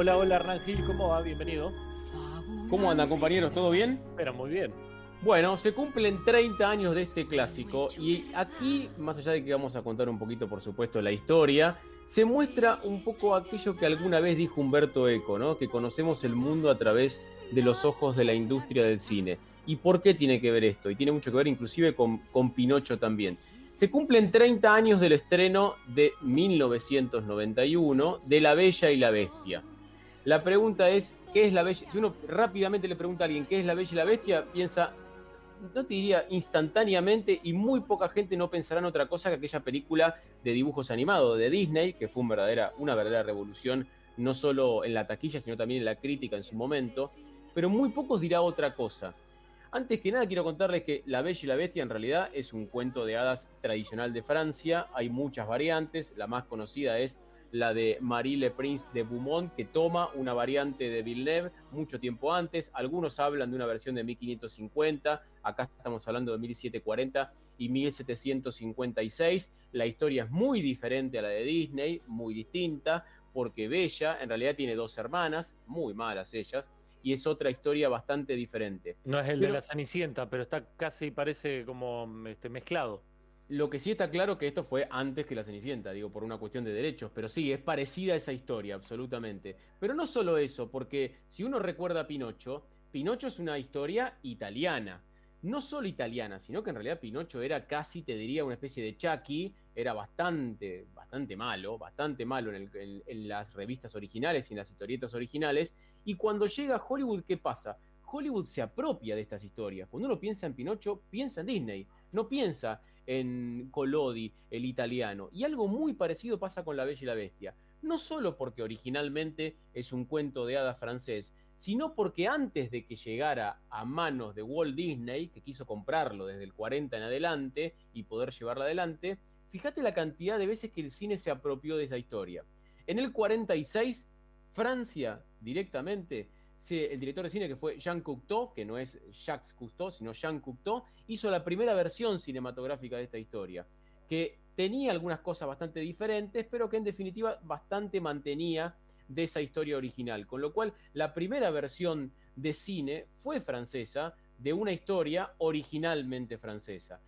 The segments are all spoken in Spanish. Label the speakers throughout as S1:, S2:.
S1: Hola, hola Rangel, ¿cómo va? Bienvenido.
S2: ¿Cómo andan compañeros? ¿Todo bien?
S1: Pero muy bien.
S2: Bueno, se cumplen 30 años de este clásico y aquí, más allá de que vamos a contar un poquito, por supuesto, la historia, se muestra un poco aquello que alguna vez dijo Humberto Eco, ¿no? Que conocemos el mundo a través de los ojos de la industria del cine. ¿Y por qué tiene que ver esto? Y tiene mucho que ver inclusive con, con Pinocho también. Se cumplen 30 años del estreno de 1991 de La Bella y la Bestia. La pregunta es, ¿qué es la bella? Si uno rápidamente le pregunta a alguien qué es la bella y la bestia, piensa, no te diría instantáneamente, y muy poca gente no pensará en otra cosa que aquella película de dibujos animados de Disney, que fue verdadera, una verdadera revolución, no solo en la taquilla, sino también en la crítica en su momento. Pero muy pocos dirá otra cosa. Antes que nada quiero contarles que La Bella y la Bestia en realidad es un cuento de hadas tradicional de Francia. Hay muchas variantes. La más conocida es la de Marie Le Prince de Beaumont, que toma una variante de Villeneuve mucho tiempo antes. Algunos hablan de una versión de 1550, acá estamos hablando de 1740 y 1756. La historia es muy diferente a la de Disney, muy distinta, porque Bella en realidad tiene dos hermanas, muy malas ellas, y es otra historia bastante diferente.
S1: No es el de la Cenicienta, pero está casi parece como este, mezclado.
S2: Lo que sí está claro que esto fue antes que la Cenicienta, digo, por una cuestión de derechos, pero sí, es parecida a esa historia, absolutamente. Pero no solo eso, porque si uno recuerda a Pinocho, Pinocho es una historia italiana. No solo italiana, sino que en realidad Pinocho era casi, te diría, una especie de Chucky, era bastante, bastante malo, bastante malo en, las revistas originales y en las historietas originales. Y cuando llega a Hollywood, ¿qué pasa? Hollywood se apropia de estas historias. Cuando uno piensa en Pinocho, piensa en Disney, no piensa en Collodi, el italiano. Y algo muy parecido pasa con La Bella y la Bestia. No solo porque originalmente es un cuento de hadas francés, sino porque antes de que llegara a manos de Walt Disney, que quiso comprarlo desde el 40 en adelante y poder llevarla adelante, fíjate la cantidad de veces que el cine se apropió de esa historia. En el 46, Francia directamente el director de cine que fue Jean Cocteau, que no es Jacques Cousteau, sino Jean Cocteau, hizo la primera versión cinematográfica de esta historia, que tenía algunas cosas bastante diferentes, pero que en definitiva bastante mantenía de esa historia original. Con lo cual, la primera versión de cine fue francesa, de una historia originalmente francesa.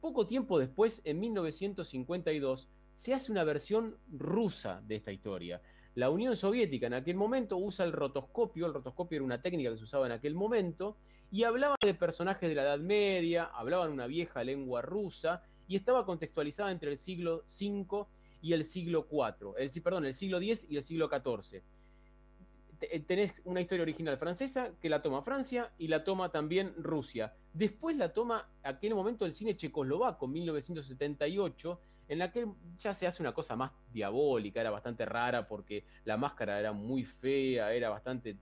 S2: Poco tiempo después, en 1952, se hace una versión rusa de esta historia. La Unión Soviética en aquel momento usa el rotoscopio, el rotoscopio era una técnica que se usaba en aquel momento, y hablaba de personajes de la Edad Media, hablaban una vieja lengua rusa, y estaba contextualizada entre el siglo V y el siglo IV, el, perdón, el siglo X y el siglo XIV. Eh, tenés una historia original francesa que la toma Francia y la toma también Rusia. Después la toma aquel momento el cine checoslovaco, 1978, en la que ya se hace una cosa más diabólica, era bastante rara porque la máscara era muy fea, era bastante,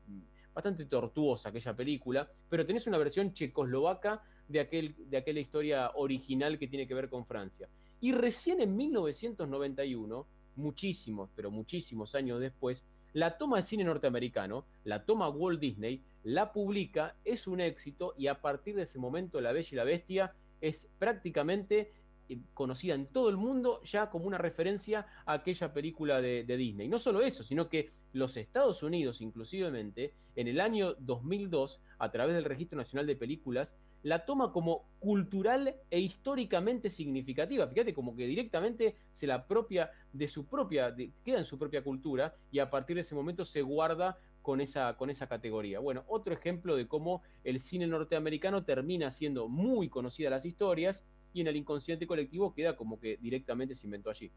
S2: bastante tortuosa aquella película, pero tenés una versión checoslovaca de, aquel, de aquella historia original que tiene que ver con Francia. Y recién en 1991, muchísimos, pero muchísimos años después, la toma el cine norteamericano, la toma Walt Disney, la publica, es un éxito y a partir de ese momento La Bella y la Bestia es prácticamente eh, conocida en todo el mundo ya como una referencia a aquella película de, Disney. No solo eso, sino que los Estados Unidos, inclusivemente, en el año 2002, a través del Registro Nacional de Películas, la toma como cultural e históricamente significativa. Fíjate, como que directamente se la propia de su propia, queda en su propia cultura y a partir de ese momento se guarda con esa, con esa categoría. Bueno, otro ejemplo de cómo el cine norteamericano termina siendo muy conocida las historias y en el inconsciente colectivo queda como que directamente se inventó allí.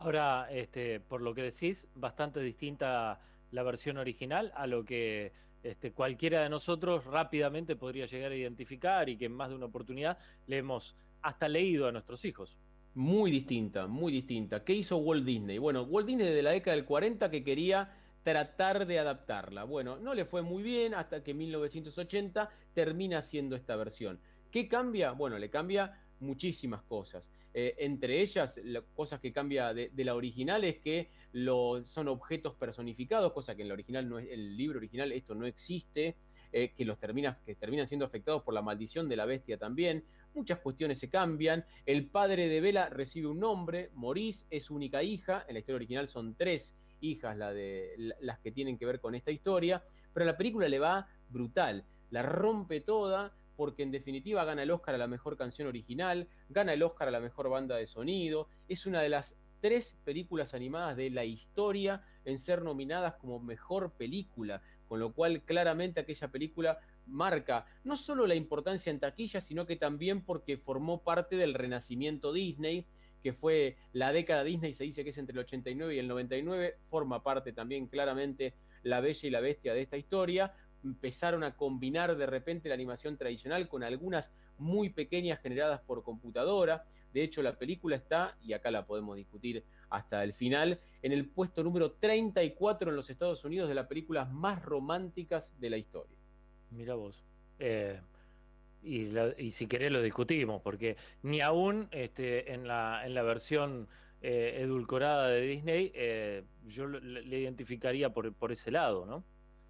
S1: Ahora, este, por lo que decís, bastante distinta la versión original a lo que este, cualquiera de nosotros rápidamente podría llegar a identificar y que en más de una oportunidad le hemos hasta leído a nuestros hijos.
S2: Muy distinta, muy distinta. ¿Qué hizo Walt Disney? Bueno, Walt Disney de la década del 40 que quería tratar de adaptarla. Bueno, no le fue muy bien hasta que en 1980 termina haciendo esta versión. ¿Qué cambia? Bueno, le cambia muchísimas cosas. Eh, entre ellas, las cosas que cambia de, la original es que son objetos personificados, cosa que en la original no es, el libro original esto no existe. Eh, que los termina, que terminan siendo afectados por la maldición de la bestia también. Muchas cuestiones se cambian. El padre de Vela recibe un nombre, Maurice es su única hija. En la historia original son tres hijas la las que tienen que ver con esta historia. Pero la película le va brutal, la rompe toda porque en definitiva gana el Oscar a la mejor canción original, gana el Oscar a la mejor banda de sonido, es una de las tres películas animadas de la historia en ser nominadas como mejor película, con lo cual claramente aquella película marca no solo la importancia en taquilla, sino que también porque formó parte del renacimiento Disney, que fue la década Disney, se dice que es entre el 89 y el 99, forma parte también claramente La Bella y la Bestia de esta historia, empezaron a combinar de repente la animación tradicional con algunas muy pequeñas generadas por computadora. De hecho, la película está, y acá la podemos discutir hasta el final, en el puesto número 34 en los Estados Unidos de las películas más románticas de la historia.
S1: Mira vos. Eh, y, si querés lo discutimos, porque ni aún este, en, la, en la versión eh, edulcorada de Disney eh, yo le identificaría por, por ese lado, ¿no?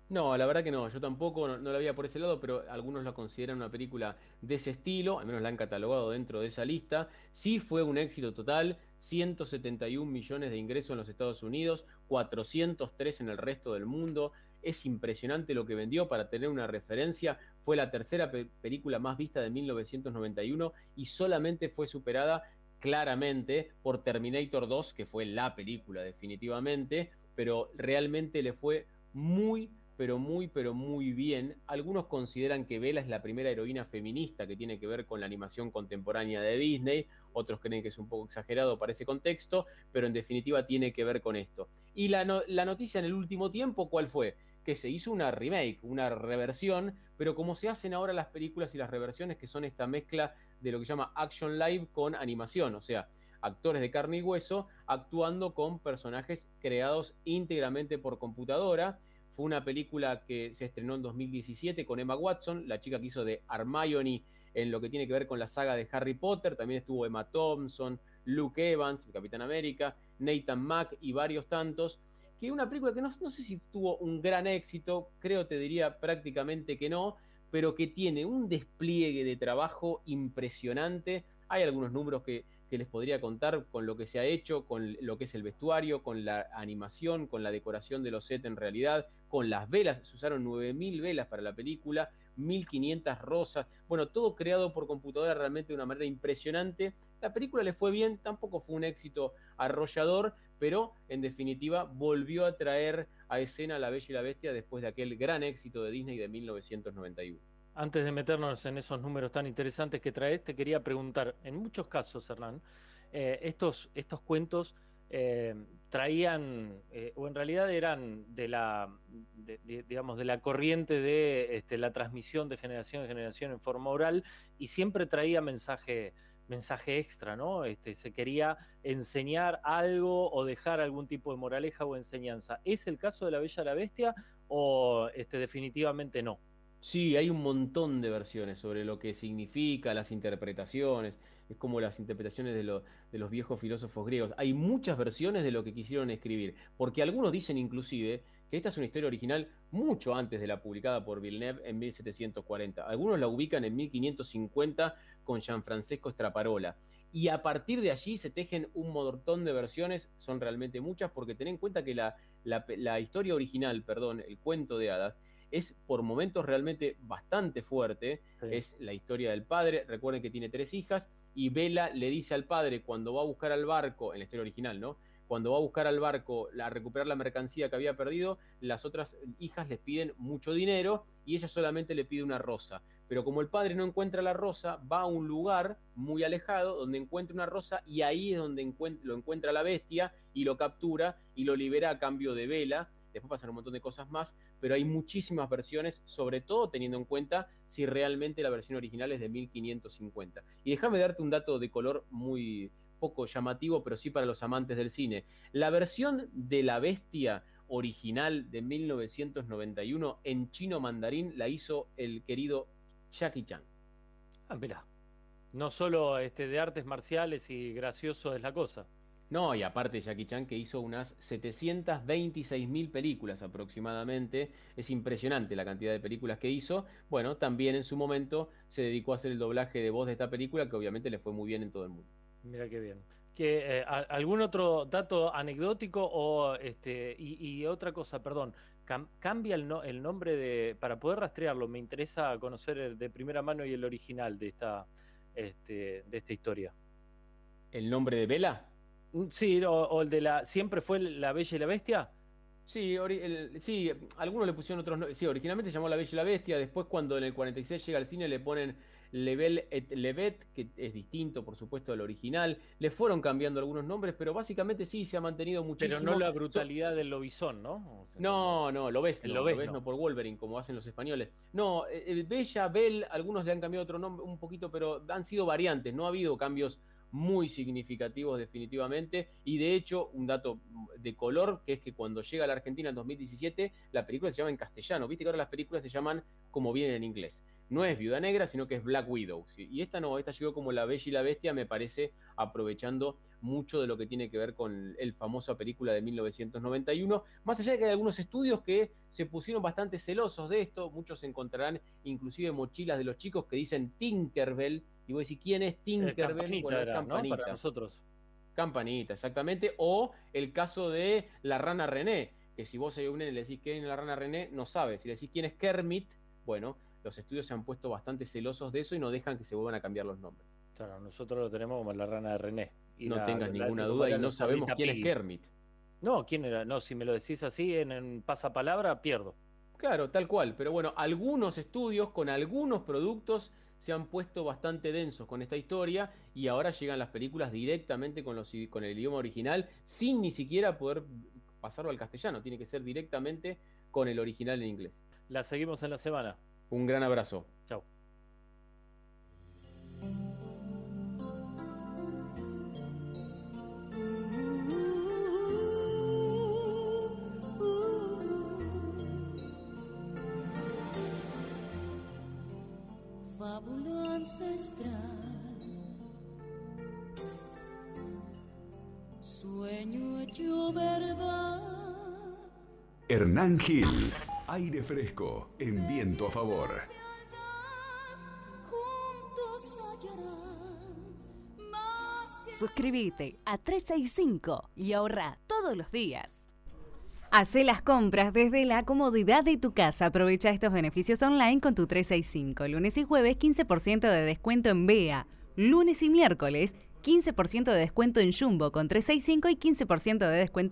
S2: No, la verdad que no, yo tampoco no, la veía por ese lado, pero algunos la consideran una película de ese estilo, al menos la han catalogado dentro de esa lista. Sí fue un éxito total, 171 millones de ingresos en los Estados Unidos, 403 en el resto del mundo. Es impresionante lo que vendió para tener una referencia. Fue la tercera película más vista de 1991 y solamente fue superada claramente por Terminator 2, que fue la película definitivamente, pero realmente le fue muy pero muy, pero muy bien. Algunos consideran que Bella es la primera heroína feminista que tiene que ver con la animación contemporánea de Disney, otros creen que es un poco exagerado para ese contexto, pero en definitiva tiene que ver con esto. Y la, la noticia en el último tiempo, ¿cuál fue? Que se hizo una remake, una reversión, pero como se hacen ahora las películas y las reversiones, que son esta mezcla de lo que llama action live con animación, o sea, actores de carne y hueso actuando con personajes creados íntegramente por computadora fue una película que se estrenó en 2017 con Emma Watson, la chica que hizo de Hermione en lo que tiene que ver con la saga de Harry Potter. También estuvo Emma Thompson, Luke Evans, el Capitán América, Nathan Mack y varios tantos. Que una película que no, no sé si tuvo un gran éxito, creo te diría prácticamente que no, pero que tiene un despliegue de trabajo impresionante. Hay algunos números que, que les podría contar con lo que se ha hecho, con lo que es el vestuario, con la animación, con la decoración de los sets en realidad, con las velas, se usaron 9.000 velas para la película, 1.500 rosas, bueno, todo creado por computadora realmente de una manera impresionante. La película le fue bien, tampoco fue un éxito arrollador, pero en definitiva volvió a traer a escena La Bella y la Bestia después de aquel gran éxito de Disney de 1991.
S1: Antes de meternos en esos números tan interesantes que traes, te quería preguntar, en muchos casos, Hernán, eh, estos, estos cuentos eh, traían, eh, o en realidad eran de la, digamos, de la corriente de este, la transmisión de generación en generación en forma oral, y siempre traía mensaje, mensaje extra, ¿no? Este, se quería enseñar algo o dejar algún tipo de moraleja o enseñanza. ¿Es el caso de la Bella la Bestia o este, definitivamente no?
S2: Sí, hay un montón de versiones sobre lo que significa, las interpretaciones, es como las interpretaciones de, de, los viejos filósofos griegos. Hay muchas versiones de lo que quisieron escribir, porque algunos dicen inclusive que esta es una historia original mucho antes de la publicada por Villeneuve en 1740. Algunos la ubican en 1550 con Gianfrancesco Straparola. Y a partir de allí se tejen un montón de versiones, son realmente muchas, porque ten en cuenta que la, la historia original, perdón, el cuento de hadas, es por momentos realmente bastante fuerte. Es la historia del padre. Recuerden que tiene tres hijas y Vela le dice al padre cuando va a buscar al barco, en la historia original, ¿no? Cuando va a buscar al barco a recuperar la mercancía que había perdido, las otras hijas les piden mucho dinero y ella solamente le pide una rosa. Pero como el padre no encuentra la rosa, va a un lugar muy alejado donde encuentra una rosa y ahí es donde lo encuentra la bestia y lo captura y lo libera a cambio de Vela después pasan un montón de cosas más, pero hay muchísimas versiones, sobre todo teniendo en cuenta si realmente la versión original es de 1550. Y déjame darte un dato de color muy poco llamativo, pero sí para los amantes del cine. La versión de La Bestia original de 1991 en chino mandarín la hizo el querido Jackie Chan.
S1: Ah, mirá. No solo este, de artes marciales y gracioso es la cosa.
S2: No, y aparte Jackie Chan que hizo unas 726 mil películas aproximadamente. Es impresionante la cantidad de películas que hizo. Bueno, también en su momento se dedicó a hacer el doblaje de voz de esta película que obviamente le fue muy bien en todo el mundo.
S1: Mira qué bien. ¿Que, eh, ¿Algún otro dato anecdótico o este y, otra cosa, perdón, cambia el, el, nombre de para poder rastrearlo? Me interesa conocer el de primera mano y el original de esta este, de esta historia.
S2: ¿El nombre de Vela?
S1: Sí, o, el de la. ¿Siempre fue la Bella y la Bestia?
S2: Sí, sí, algunos le pusieron otros nombres. Sí, originalmente se llamó La Bella y la Bestia. Después, cuando en el 46 llega al cine, le ponen Level et Levet, que es distinto, por supuesto, al original. Le fueron cambiando algunos nombres, pero básicamente sí se ha mantenido muchísimo.
S1: Pero no la brutalidad del lobizón, ¿no?
S2: no, no, lo ves, lo, ves, no por Wolverine, como hacen los españoles. No, eh, Bella, Bell, algunos le han cambiado otro nombre un poquito, pero han sido variantes, no ha habido cambios muy significativos definitivamente. Y de hecho, un dato de color, que es que cuando llega a la Argentina en 2017, la película se llama en castellano. Viste que ahora las películas se llaman como vienen en inglés no es Viuda Negra, sino que es Black Widow. Y esta no, esta llegó como La Bella y la Bestia, me parece, aprovechando mucho de lo que tiene que ver con el famosa película de 1991. Más allá de que hay algunos estudios que se pusieron bastante celosos de esto, muchos encontrarán inclusive mochilas de los chicos que dicen Tinkerbell, y voy a decir, ¿quién es Tinkerbell?
S1: Campanita Campanita. Para nosotros.
S2: Campanita, exactamente. O el caso de la rana René, que si vos a un le decís quién es la rana René, no sabe. Si le decís quién es Kermit, bueno, los estudios se han puesto bastante celosos de eso y no dejan que se vuelvan a cambiar los nombres.
S1: Claro, nosotros lo tenemos como la rana de René.
S2: no tengas ninguna duda y no sabemos quién es Kermit.
S1: No, quién era. No, si me lo decís así en, pasapalabra, pierdo.
S2: Claro, tal cual. Pero bueno, algunos estudios con algunos productos se han puesto bastante densos con esta historia y ahora llegan las películas directamente con, los, con el idioma original sin ni siquiera poder pasarlo al castellano. Tiene que ser directamente con el original en inglés.
S1: La seguimos en la semana.
S2: Un gran abrazo.
S1: Chao.
S3: Fábula ancestral, sueño hecho verdad.
S4: Hernán Gil. Aire fresco, en viento a favor.
S5: Suscríbete a 365 y ahorra todos los días. Hace las compras desde la comodidad de tu casa. Aprovecha estos beneficios online con tu 365. Lunes y jueves 15% de descuento en BEA. Lunes y miércoles 15% de descuento en Jumbo con 365 y 15% de descuento